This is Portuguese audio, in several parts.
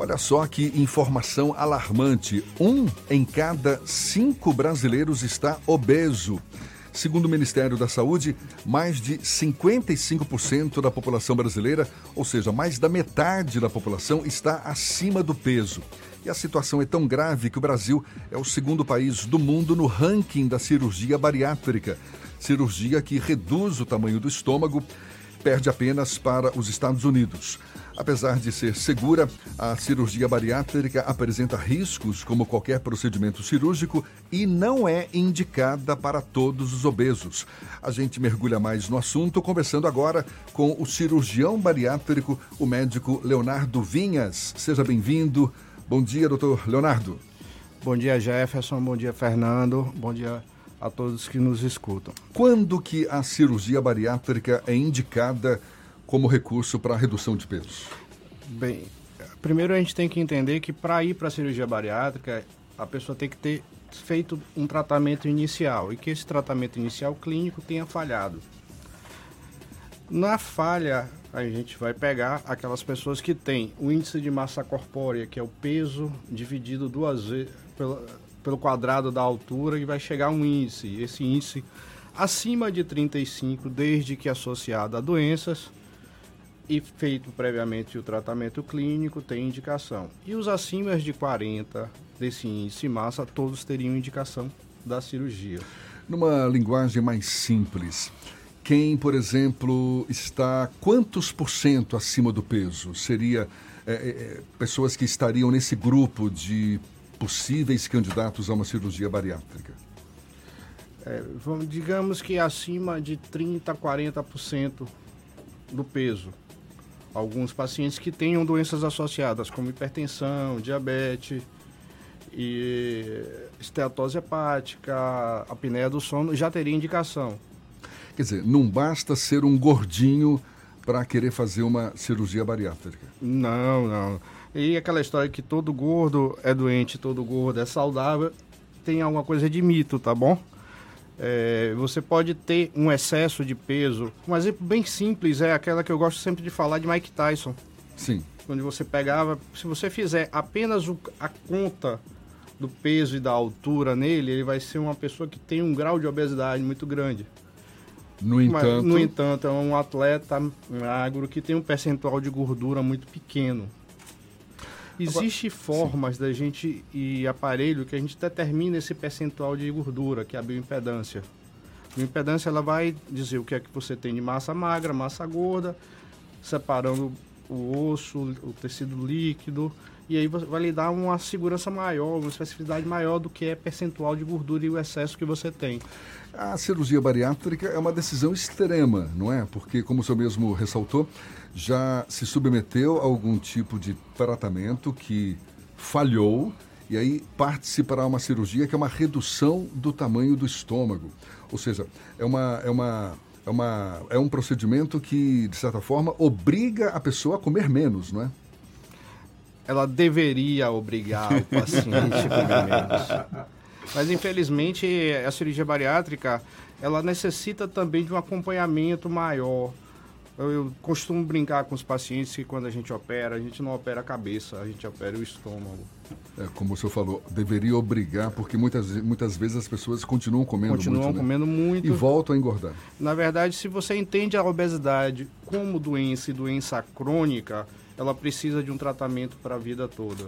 Olha só que informação alarmante. Um em cada cinco brasileiros está obeso. Segundo o Ministério da Saúde, mais de 55% da população brasileira, ou seja, mais da metade da população, está acima do peso. E a situação é tão grave que o Brasil é o segundo país do mundo no ranking da cirurgia bariátrica. Cirurgia que reduz o tamanho do estômago, perde apenas para os Estados Unidos. Apesar de ser segura, a cirurgia bariátrica apresenta riscos como qualquer procedimento cirúrgico e não é indicada para todos os obesos. A gente mergulha mais no assunto conversando agora com o cirurgião bariátrico, o médico Leonardo Vinhas. Seja bem-vindo. Bom dia, doutor Leonardo. Bom dia, Jefferson. Bom dia, Fernando. Bom dia a todos que nos escutam. Quando que a cirurgia bariátrica é indicada como recurso para redução de peso? Bem, primeiro a gente tem que entender que para ir para a cirurgia bariátrica, a pessoa tem que ter feito um tratamento inicial e que esse tratamento inicial clínico tenha falhado. Na falha, a gente vai pegar aquelas pessoas que têm o índice de massa corpórea, que é o peso dividido duas vezes pelo, pelo quadrado da altura, e vai chegar um índice. Esse índice acima de 35, desde que associado a doenças, e feito previamente o tratamento clínico, tem indicação. E os acima de 40 desse índice massa, todos teriam indicação da cirurgia. Numa linguagem mais simples, quem, por exemplo, está quantos por cento acima do peso? Seria é, é, pessoas que estariam nesse grupo de possíveis candidatos a uma cirurgia bariátrica? É, vamos, digamos que acima de 30% a 40% do peso alguns pacientes que tenham doenças associadas, como hipertensão, diabetes e esteatose hepática, apneia do sono, já teria indicação. Quer dizer, não basta ser um gordinho para querer fazer uma cirurgia bariátrica. Não, não. E aquela história que todo gordo é doente, todo gordo é saudável, tem alguma coisa de mito, tá bom? É, você pode ter um excesso de peso. Um exemplo bem simples é aquela que eu gosto sempre de falar de Mike Tyson. Sim. Quando você pegava, se você fizer apenas o, a conta do peso e da altura nele, ele vai ser uma pessoa que tem um grau de obesidade muito grande. No entanto, Mas, no entanto, é um atleta magro que tem um percentual de gordura muito pequeno. Existem formas Sim. da gente e aparelho que a gente determina esse percentual de gordura, que é a bioimpedância. A bioimpedância ela vai dizer o que é que você tem de massa magra, massa gorda, separando o osso, o tecido líquido, e aí vai lhe dar uma segurança maior, uma especificidade maior do que é percentual de gordura e o excesso que você tem. A cirurgia bariátrica é uma decisão extrema, não é? Porque, como o senhor mesmo ressaltou, já se submeteu a algum tipo de tratamento que falhou e aí parte-se para uma cirurgia que é uma redução do tamanho do estômago. Ou seja, é, uma, é, uma, é, uma, é um procedimento que, de certa forma, obriga a pessoa a comer menos, não é? Ela deveria obrigar o paciente a comer menos. Mas, infelizmente, a cirurgia bariátrica, ela necessita também de um acompanhamento maior eu, eu, costumo brincar com os pacientes que quando a gente opera, a gente não opera a cabeça, a gente opera o estômago. É, como o senhor falou, deveria obrigar, porque muitas, muitas vezes as pessoas continuam comendo continuam muito. Continuam comendo né? muito. E voltam a engordar. Na verdade, se você entende a obesidade como doença e doença crônica, ela precisa de um tratamento para a vida toda.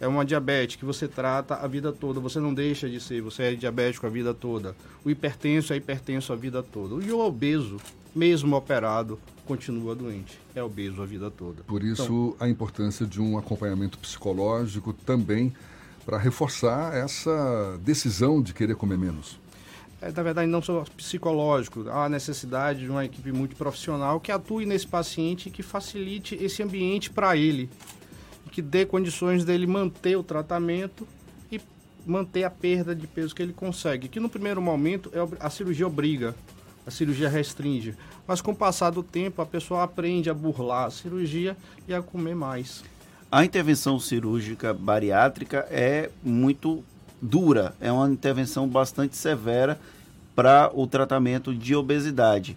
É uma diabetes que você trata a vida toda, você não deixa de ser, você é diabético a vida toda. O hipertenso é hipertenso a vida toda. E o obeso mesmo operado, continua doente. É obeso a vida toda. Por isso, então, a importância de um acompanhamento psicológico também para reforçar essa decisão de querer comer menos. É, na verdade, não só psicológico, há a necessidade de uma equipe multiprofissional que atue nesse paciente e que facilite esse ambiente para ele, que dê condições dele manter o tratamento e manter a perda de peso que ele consegue. Que no primeiro momento é a cirurgia obriga, a cirurgia restringe. Mas com o passar do tempo, a pessoa aprende a burlar a cirurgia e a comer mais. A intervenção cirúrgica bariátrica é muito dura, é uma intervenção bastante severa para o tratamento de obesidade.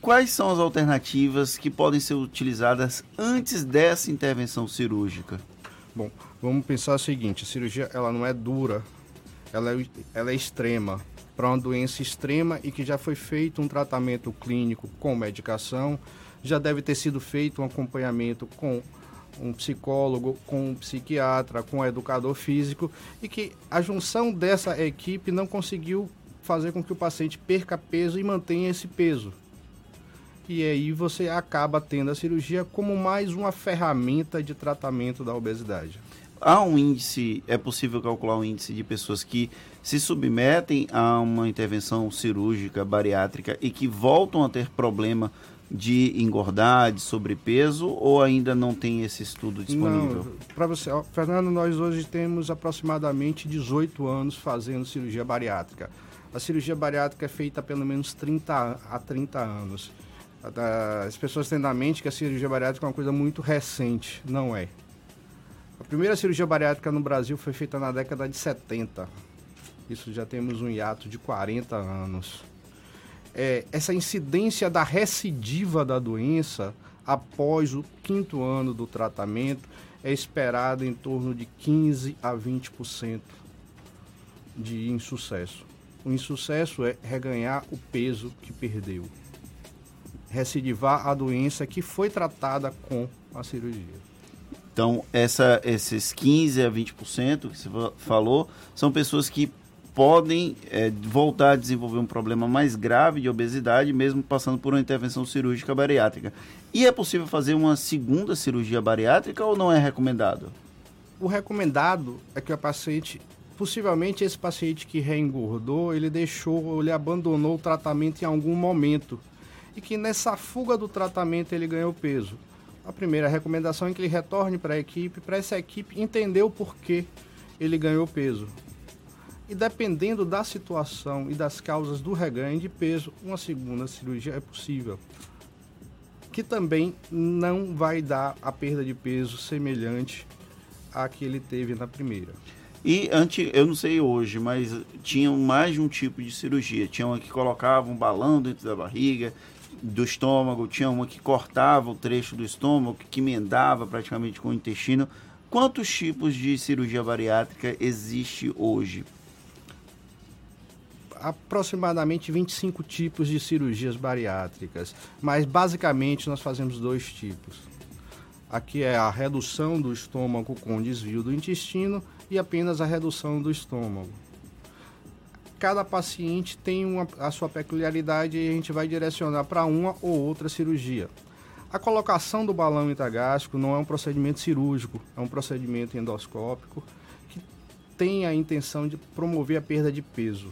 Quais são as alternativas que podem ser utilizadas antes dessa intervenção cirúrgica? Bom, vamos pensar o seguinte: a cirurgia ela não é dura, ela é, ela é extrema. Para uma doença extrema e que já foi feito um tratamento clínico com medicação, já deve ter sido feito um acompanhamento com um psicólogo, com um psiquiatra, com um educador físico e que a junção dessa equipe não conseguiu fazer com que o paciente perca peso e mantenha esse peso. E aí você acaba tendo a cirurgia como mais uma ferramenta de tratamento da obesidade. Há um índice, é possível calcular um índice de pessoas que se submetem a uma intervenção cirúrgica bariátrica e que voltam a ter problema de engordar, de sobrepeso, ou ainda não tem esse estudo disponível? Para você, ó, Fernando, nós hoje temos aproximadamente 18 anos fazendo cirurgia bariátrica. A cirurgia bariátrica é feita há pelo menos 30 a 30 anos. As pessoas têm na mente que a cirurgia bariátrica é uma coisa muito recente. Não é. Primeira cirurgia bariátrica no Brasil foi feita na década de 70. Isso já temos um hiato de 40 anos. É, essa incidência da recidiva da doença após o quinto ano do tratamento é esperada em torno de 15 a 20% de insucesso. O insucesso é reganhar o peso que perdeu. Recidivar a doença que foi tratada com a cirurgia. Então, essa, esses 15 a 20% que você falou são pessoas que podem é, voltar a desenvolver um problema mais grave de obesidade, mesmo passando por uma intervenção cirúrgica bariátrica. E é possível fazer uma segunda cirurgia bariátrica ou não é recomendado? O recomendado é que o paciente possivelmente esse paciente que reengordou, ele deixou, ele abandonou o tratamento em algum momento. E que nessa fuga do tratamento ele ganhou peso. A primeira recomendação é que ele retorne para a equipe, para essa equipe entender o porquê ele ganhou peso. E dependendo da situação e das causas do reganho de peso, uma segunda cirurgia é possível. Que também não vai dar a perda de peso semelhante à que ele teve na primeira. E antes, eu não sei hoje, mas tinham mais de um tipo de cirurgia. Tinha uma que colocava um balão dentro da barriga, do estômago, tinha uma que cortava o trecho do estômago, que emendava praticamente com o intestino. Quantos tipos de cirurgia bariátrica existe hoje? Aproximadamente 25 tipos de cirurgias bariátricas, mas basicamente nós fazemos dois tipos. Aqui é a redução do estômago com desvio do intestino e apenas a redução do estômago. Cada paciente tem uma, a sua peculiaridade e a gente vai direcionar para uma ou outra cirurgia. A colocação do balão intragástrico não é um procedimento cirúrgico, é um procedimento endoscópico que tem a intenção de promover a perda de peso.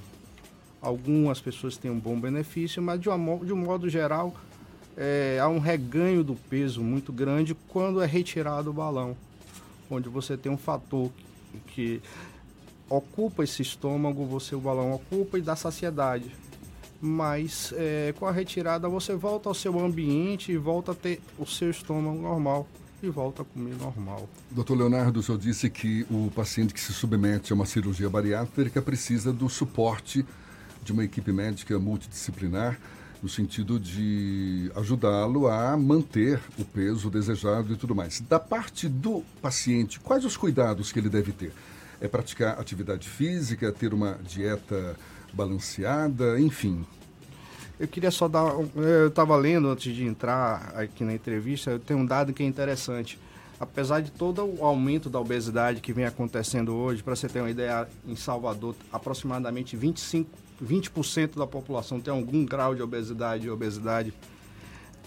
Algumas pessoas têm um bom benefício, mas de, uma, de um modo geral é, há um reganho do peso muito grande quando é retirado o balão, onde você tem um fator que ocupa esse estômago, você o balão ocupa e dá saciedade. Mas é, com a retirada você volta ao seu ambiente e volta a ter o seu estômago normal e volta a comer normal. Doutor Leonardo, o senhor disse que o paciente que se submete a uma cirurgia bariátrica precisa do suporte de uma equipe médica multidisciplinar no sentido de ajudá-lo a manter o peso desejado e tudo mais. Da parte do paciente, quais os cuidados que ele deve ter? É praticar atividade física, ter uma dieta balanceada, enfim. Eu queria só dar. Eu estava lendo antes de entrar aqui na entrevista, tem um dado que é interessante. Apesar de todo o aumento da obesidade que vem acontecendo hoje, para você ter uma ideia, em Salvador, aproximadamente 25 20% da população tem algum grau de obesidade obesidade.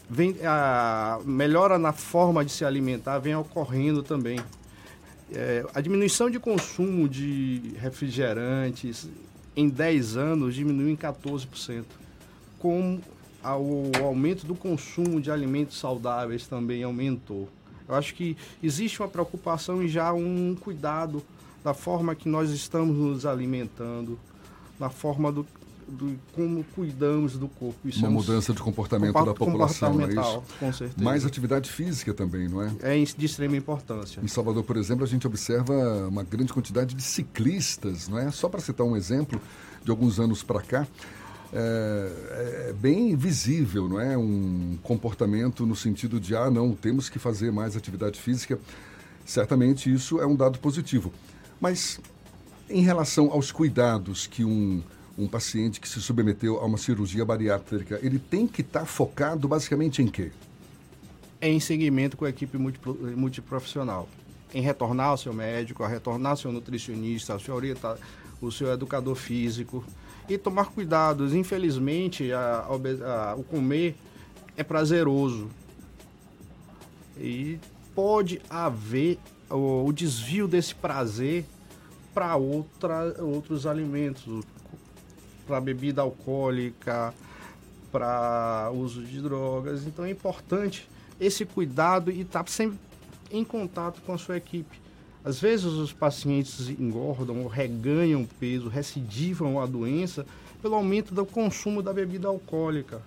Vem, a melhora na forma de se alimentar vem ocorrendo também. É, a diminuição de consumo de refrigerantes em 10 anos diminuiu em 14%. Com o aumento do consumo de alimentos saudáveis também aumentou. Eu acho que existe uma preocupação e já um cuidado da forma que nós estamos nos alimentando, na forma do, do como cuidamos do corpo. Isso Uma é um, mudança de comportamento da população, é isso? Com certeza. Mais atividade física também, não é? É de extrema importância. Em Salvador, por exemplo, a gente observa uma grande quantidade de ciclistas, não é? Só para citar um exemplo, de alguns anos para cá, é, é, bem visível, não é? Um comportamento no sentido de, ah, não, temos que fazer mais atividade física. Certamente isso é um dado positivo. Mas em relação aos cuidados que um, um paciente que se submeteu a uma cirurgia bariátrica, ele tem que estar tá focado basicamente em quê? Em seguimento com a equipe multiprofissional. Em retornar ao seu médico, a retornar ao seu nutricionista, ao seu, orienta, o seu educador físico. E tomar cuidados. Infelizmente, a, a, o comer é prazeroso. E pode haver o, o desvio desse prazer para outros alimentos, para bebida alcoólica, para uso de drogas. Então é importante esse cuidado e estar tá sempre em contato com a sua equipe. Às vezes os pacientes engordam ou reganham peso, recidivam a doença pelo aumento do consumo da bebida alcoólica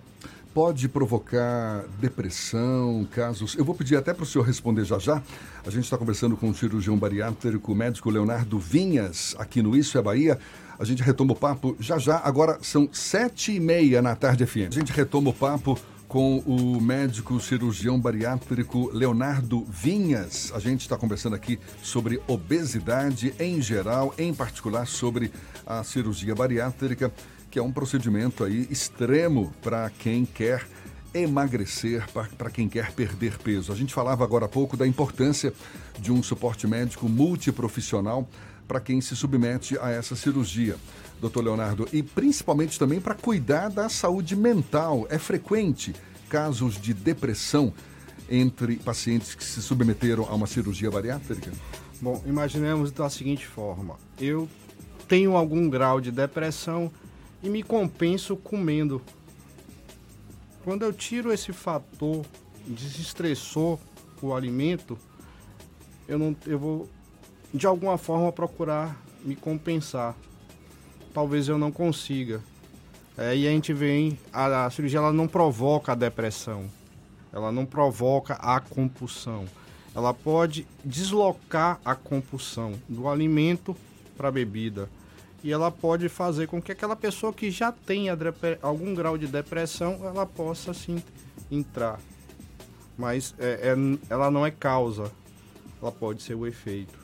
pode provocar depressão, casos. Eu vou pedir até para o senhor responder já já. A gente está conversando com o cirurgião bariátrico, médico Leonardo Vinhas, aqui no Isso é Bahia. A gente retoma o papo já já. Agora são sete e meia na tarde FM. A gente retoma o papo com o médico cirurgião bariátrico Leonardo Vinhas. A gente está conversando aqui sobre obesidade em geral, em particular sobre a cirurgia bariátrica que é um procedimento aí extremo para quem quer emagrecer, para quem quer perder peso. A gente falava agora há pouco da importância de um suporte médico multiprofissional para quem se submete a essa cirurgia, doutor Leonardo, e principalmente também para cuidar da saúde mental. É frequente casos de depressão entre pacientes que se submeteram a uma cirurgia bariátrica? Bom, imaginemos da seguinte forma: eu tenho algum grau de depressão e me compenso comendo. Quando eu tiro esse fator, desestressou o alimento, eu não eu vou de alguma forma procurar me compensar. Talvez eu não consiga. É, e a gente vem, a, a cirurgia ela não provoca a depressão, ela não provoca a compulsão. Ela pode deslocar a compulsão do alimento para a bebida e ela pode fazer com que aquela pessoa que já tenha algum grau de depressão ela possa sim entrar mas é, é, ela não é causa ela pode ser o efeito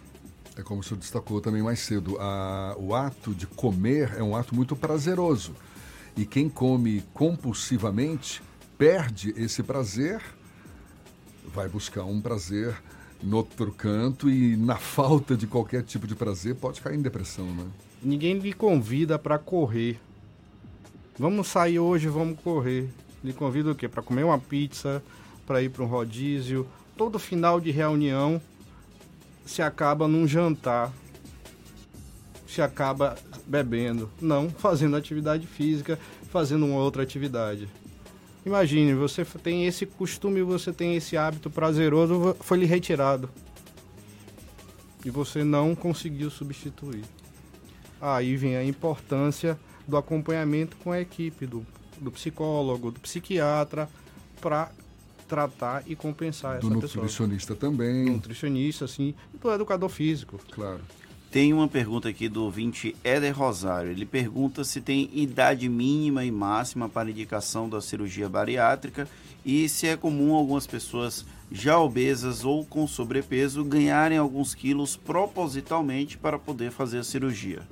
é como o senhor destacou também mais cedo a, o ato de comer é um ato muito prazeroso e quem come compulsivamente perde esse prazer vai buscar um prazer no outro canto e na falta de qualquer tipo de prazer pode cair em depressão, né? ninguém lhe convida para correr. Vamos sair hoje, vamos correr. Lhe convida o quê? Para comer uma pizza, para ir para um rodízio. Todo final de reunião se acaba num jantar. Se acaba bebendo. Não, fazendo atividade física, fazendo uma outra atividade. Imagine, você tem esse costume, você tem esse hábito prazeroso, foi lhe retirado. E você não conseguiu substituir aí vem a importância do acompanhamento com a equipe do, do psicólogo, do psiquiatra, para tratar e compensar do essa pessoa. Do nutricionista também. Do nutricionista, sim, e do educador físico. Claro. Tem uma pergunta aqui do ouvinte Éder Rosário. Ele pergunta se tem idade mínima e máxima para indicação da cirurgia bariátrica e se é comum algumas pessoas já obesas ou com sobrepeso ganharem alguns quilos propositalmente para poder fazer a cirurgia.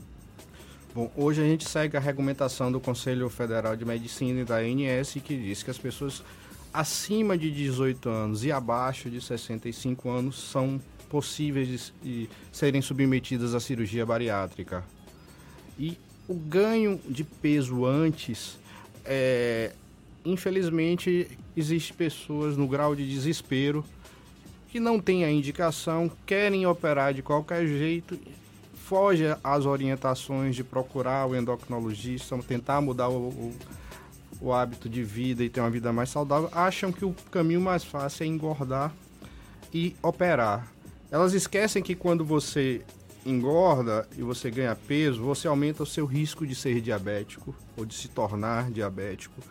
Bom, hoje a gente segue a regulamentação do Conselho Federal de Medicina e da ANS que diz que as pessoas acima de 18 anos e abaixo de 65 anos são possíveis de, serem submetidas à cirurgia bariátrica. E o ganho de peso antes, é, infelizmente, existe pessoas no grau de desespero que não têm a indicação, querem operar de qualquer jeito foge às orientações de procurar o endocrinologista, tentar mudar o, o, o, hábito de vida e ter uma vida mais saudável, acham que o caminho mais fácil é engordar e operar. Elas esquecem que quando você engorda e você ganha peso, você aumenta o seu risco de ser diabético ou de se tornar diabético,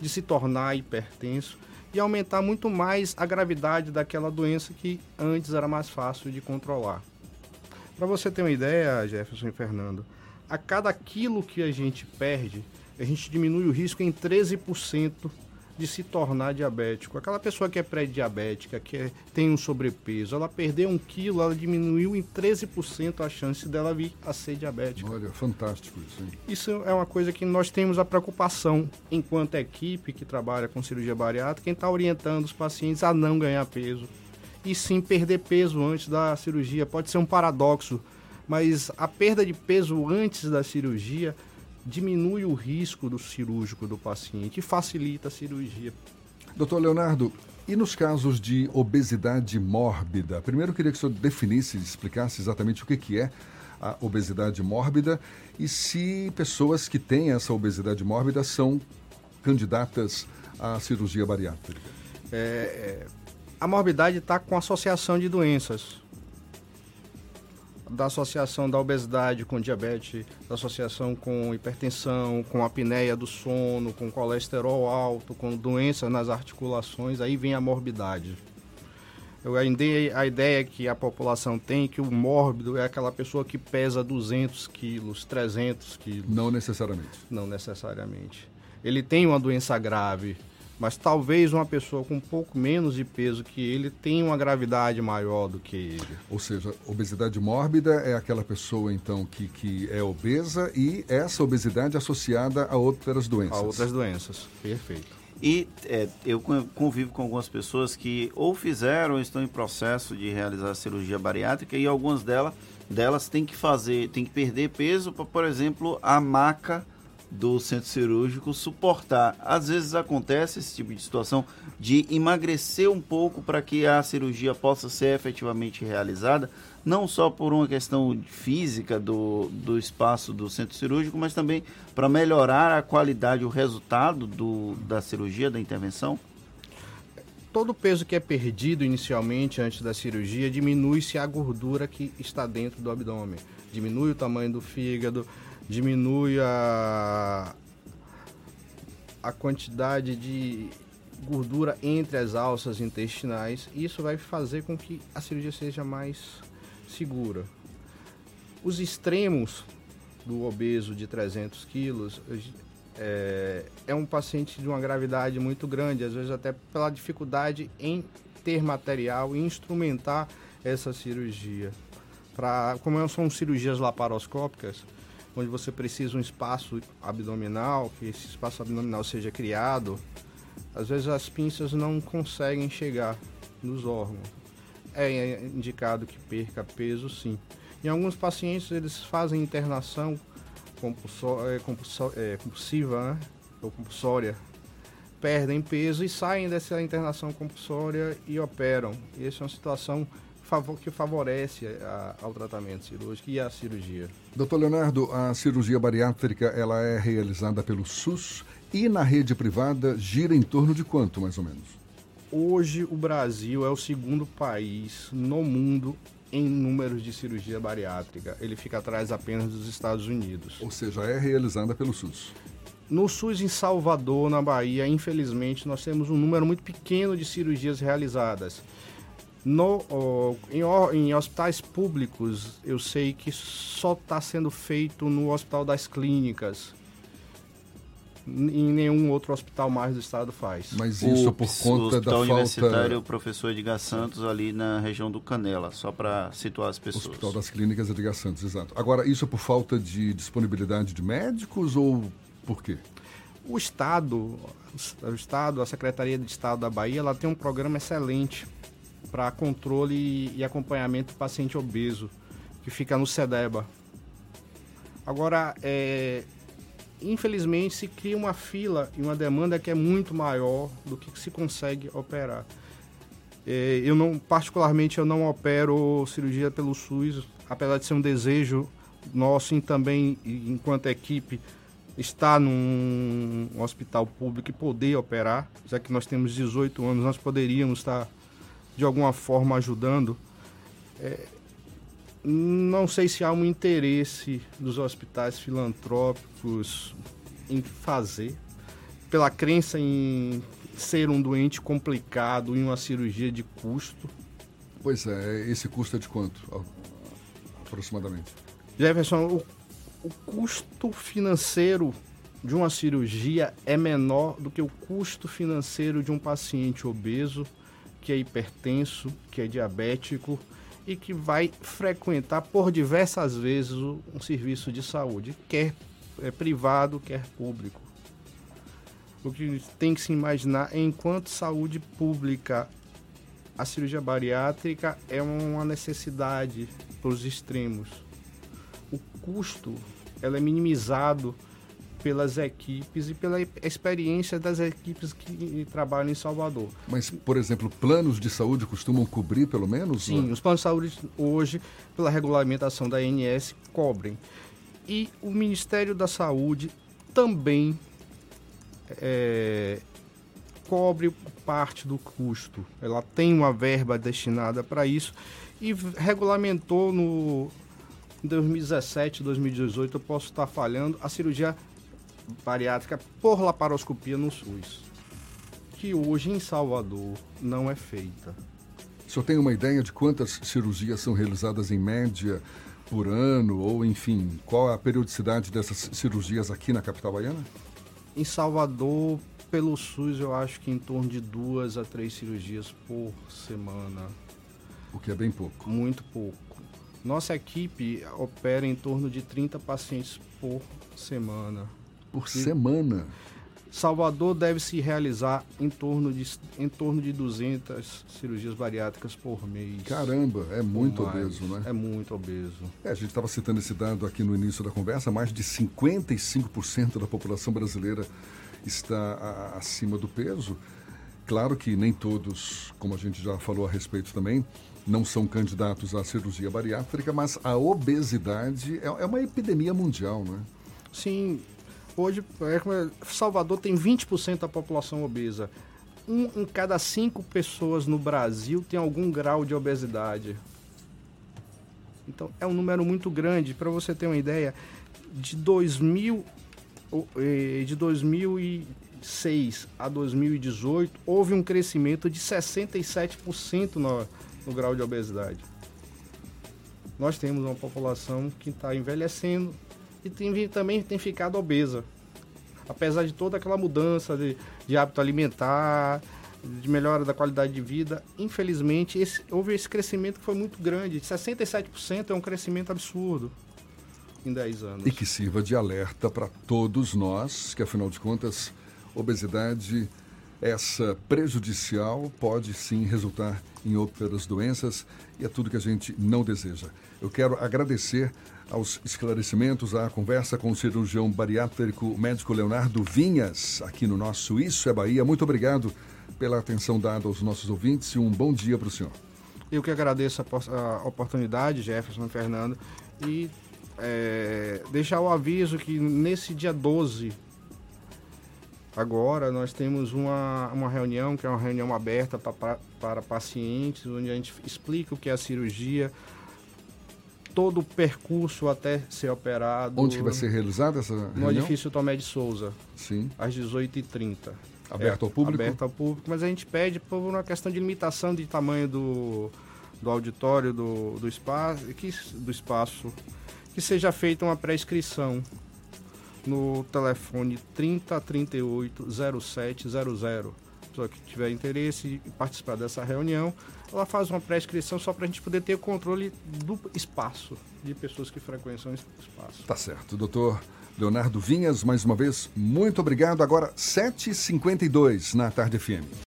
de se tornar hipertenso e aumentar muito mais a gravidade daquela doença que antes era mais fácil de controlar. Para você ter uma ideia, Jefferson e Fernando, a cada quilo que a gente perde, a gente diminui o risco em 13% de se tornar diabético. Aquela pessoa que é pré-diabética, que é, tem um sobrepeso, ela perdeu um quilo, ela diminuiu em 13% a chance dela vir a ser diabética. Olha, fantástico isso. Hein? Isso é uma coisa que nós temos a preocupação, enquanto equipe que trabalha com cirurgia bariátrica, quem está orientando os pacientes a não ganhar peso. E sim perder peso antes da cirurgia. Pode ser um paradoxo, mas a perda de peso antes da cirurgia diminui o risco do cirúrgico do paciente e facilita a cirurgia. Doutor Leonardo, e nos casos de obesidade mórbida? Primeiro eu queria que o senhor definisse, explicasse exatamente o que, que é a obesidade mórbida e se pessoas que têm essa obesidade mórbida são candidatas à cirurgia bariátrica. É, é a morbidade está com associação de doenças da associação da obesidade com diabetes, da associação com hipertensão, com apneia do sono, com colesterol alto, com doença nas articulações, aí vem a morbidade. Eu, a, ideia, a ideia que a população tem é que o mórbido é aquela pessoa que pesa 200 quilos, 300 quilos. Não necessariamente. Não necessariamente. Ele tem uma doença grave, mas talvez uma pessoa com um pouco menos de peso que ele tenha uma gravidade maior do que ele. Ou seja, obesidade mórbida é aquela pessoa então que, que é obesa e essa obesidade associada a outras doenças. A outras doenças, perfeito. E é, eu convivo com algumas pessoas que ou fizeram ou estão em processo de realizar cirurgia bariátrica e algumas delas, delas têm que fazer, têm que perder peso para, por exemplo, a maca do centro cirúrgico suportar. Às vezes acontece esse tipo de situação de emagrecer um pouco para que a cirurgia possa ser efetivamente realizada, não só por uma questão física do, do espaço do centro cirúrgico, mas também para melhorar a qualidade, o resultado do, da cirurgia, da intervenção? Todo o peso que é perdido inicialmente antes da cirurgia diminui-se a gordura que está dentro do abdômen, diminui o tamanho do fígado, diminui a, a quantidade de gordura entre as alças intestinais. Isso vai fazer com que a cirurgia seja mais segura. Os extremos do obeso de 300 quilos é, é um paciente de uma gravidade muito grande, às vezes até pela dificuldade em ter material e instrumentar essa cirurgia. Pra, como são cirurgias laparoscópicas, onde você precisa um espaço abdominal, que esse espaço abdominal seja criado, às vezes as pinças não conseguem chegar nos órgãos. É indicado que perca peso, sim. Em alguns pacientes, eles fazem internação é, é, compulsiva né? ou compulsória, perdem peso e saem dessa internação compulsória e operam. E essa é uma situação que favorece a, ao tratamento cirúrgico e à cirurgia. Doutor Leonardo, a cirurgia bariátrica ela é realizada pelo SUS e na rede privada gira em torno de quanto, mais ou menos? Hoje o Brasil é o segundo país no mundo em números de cirurgia bariátrica. Ele fica atrás apenas dos Estados Unidos. Ou seja, é realizada pelo SUS. No SUS em Salvador, na Bahia, infelizmente, nós temos um número muito pequeno de cirurgias realizadas. No, oh, em, em, hospitais públicos, eu sei que só está sendo feito no Hospital das Clínicas. Em nenhum outro hospital mais do estado faz. Mas isso por conta o da falta... Universitário o professor Edgar Santos ali na região do Canela, só para situar as pessoas. Hospital das Clínicas Edgar Santos, exato. Agora, isso por falta de disponibilidade de médicos ou por quê? O Estado, o Estado, a Secretaria de Estado da Bahia, ela tem um programa excelente para controle e acompanhamento do paciente obeso, que fica no SEDEBA. Agora, é, infelizmente, se cria uma fila e uma demanda que é muito maior do que se consegue operar. É, eu não, particularmente, eu não opero cirurgia pelo SUS, apesar de ser um desejo nosso e também, enquanto equipe, estar num hospital público e poder operar, já que nós temos 18 anos, nós poderíamos estar de alguma forma ajudando. É, não sei se há um interesse dos hospitais filantrópicos em fazer, pela crença em ser um doente complicado em uma cirurgia de custo. Pois é, esse custo é de quanto, aproximadamente? Jefferson, o, o custo financeiro de uma cirurgia é menor do que o custo financeiro de um paciente obeso, que é hipertenso, que é diabético e que vai frequentar por diversas vezes um serviço de saúde, quer é, privado, quer público. O que tem que se imaginar é enquanto saúde pública, a cirurgia bariátrica é uma necessidade para os extremos. O custo ela é minimizado pelas equipes e pela experiência das equipes que trabalham em Salvador. Mas, por exemplo, planos de saúde costumam cobrir pelo menos? Sim, os planos de saúde hoje, pela regulamentação da ANS, cobrem. E o Ministério da Saúde também é, cobre parte do custo. Ela tem uma verba destinada para isso e regulamentou no 2017, 2018, eu posso estar falhando, a cirurgia bariátrica por laparoscopia no SUS, que hoje em Salvador não é feita. O senhor tem uma ideia de quantas cirurgias são realizadas em média por ano, ou enfim, qual é a periodicidade dessas cirurgias aqui na capital baiana? Em Salvador, pelo SUS, eu acho que em torno de duas a três cirurgias por semana. O que é bem pouco. Muito pouco. Nossa equipe opera em torno de 30 pacientes por semana. Por e semana? Salvador deve se realizar em torno de, em torno de 200 cirurgias bariátricas por mês. Caramba, é muito obeso, né? É muito obeso. É, a gente estava citando esse dado aqui no início da conversa, mais de 55% da população brasileira está a, acima do peso. Claro que nem todos, como a gente já falou a respeito também, não são candidatos à cirurgia bariátrica, mas a obesidade é, é uma epidemia mundial, não é? Sim, Hoje, é Salvador tem 20% da população obesa. Um em cada cinco pessoas no Brasil tem algum grau de obesidade. Então, é um número muito grande. Para você ter uma ideia, de 2000, de 2006 a 2018, houve um crescimento de 67% no, no grau de obesidade. Nós temos uma população que está envelhecendo, e tem, também tem ficado obesa. Apesar de toda aquela mudança de, de hábito alimentar, de melhora da qualidade de vida, infelizmente esse, houve esse crescimento que foi muito grande. 67% é um crescimento absurdo em 10 anos. E que sirva de alerta para todos nós, que afinal de contas, obesidade, essa prejudicial, pode sim resultar em outras doenças e é tudo que a gente não deseja. Eu quero agradecer aos esclarecimentos, à conversa com o cirurgião bariátrico médico Leonardo Vinhas, aqui no nosso Isso é Bahia. Muito obrigado pela atenção dada aos nossos ouvintes e um bom dia para o senhor. Eu que agradeço a, oportunidade, Jefferson e Fernando, e é, deixar o aviso que nesse dia 12, agora, nós temos uma, uma reunião, que é uma reunião aberta pra, para pacientes, onde a gente explica o que é a cirurgia, todo o percurso até ser operado. Onde que vai ser realizada essa reunião? No edifício Tomé de Souza. Sim. Às 18h30. Aberto é, ao público? Aberto ao público, mas a gente pede por uma questão de limitação de tamanho do, do auditório, do, do, espaço, que, do espaço, que seja feita uma pré-inscrição no telefone 3038 0700 pessoa que tiver interesse em participar dessa reunião, ela faz uma pré-inscrição só para a gente poder ter o controle do espaço, de pessoas que frequentam esse espaço. Tá certo. Doutor Leonardo Vinhas, mais uma vez, muito obrigado. Agora, 7h52 na Tarde FM.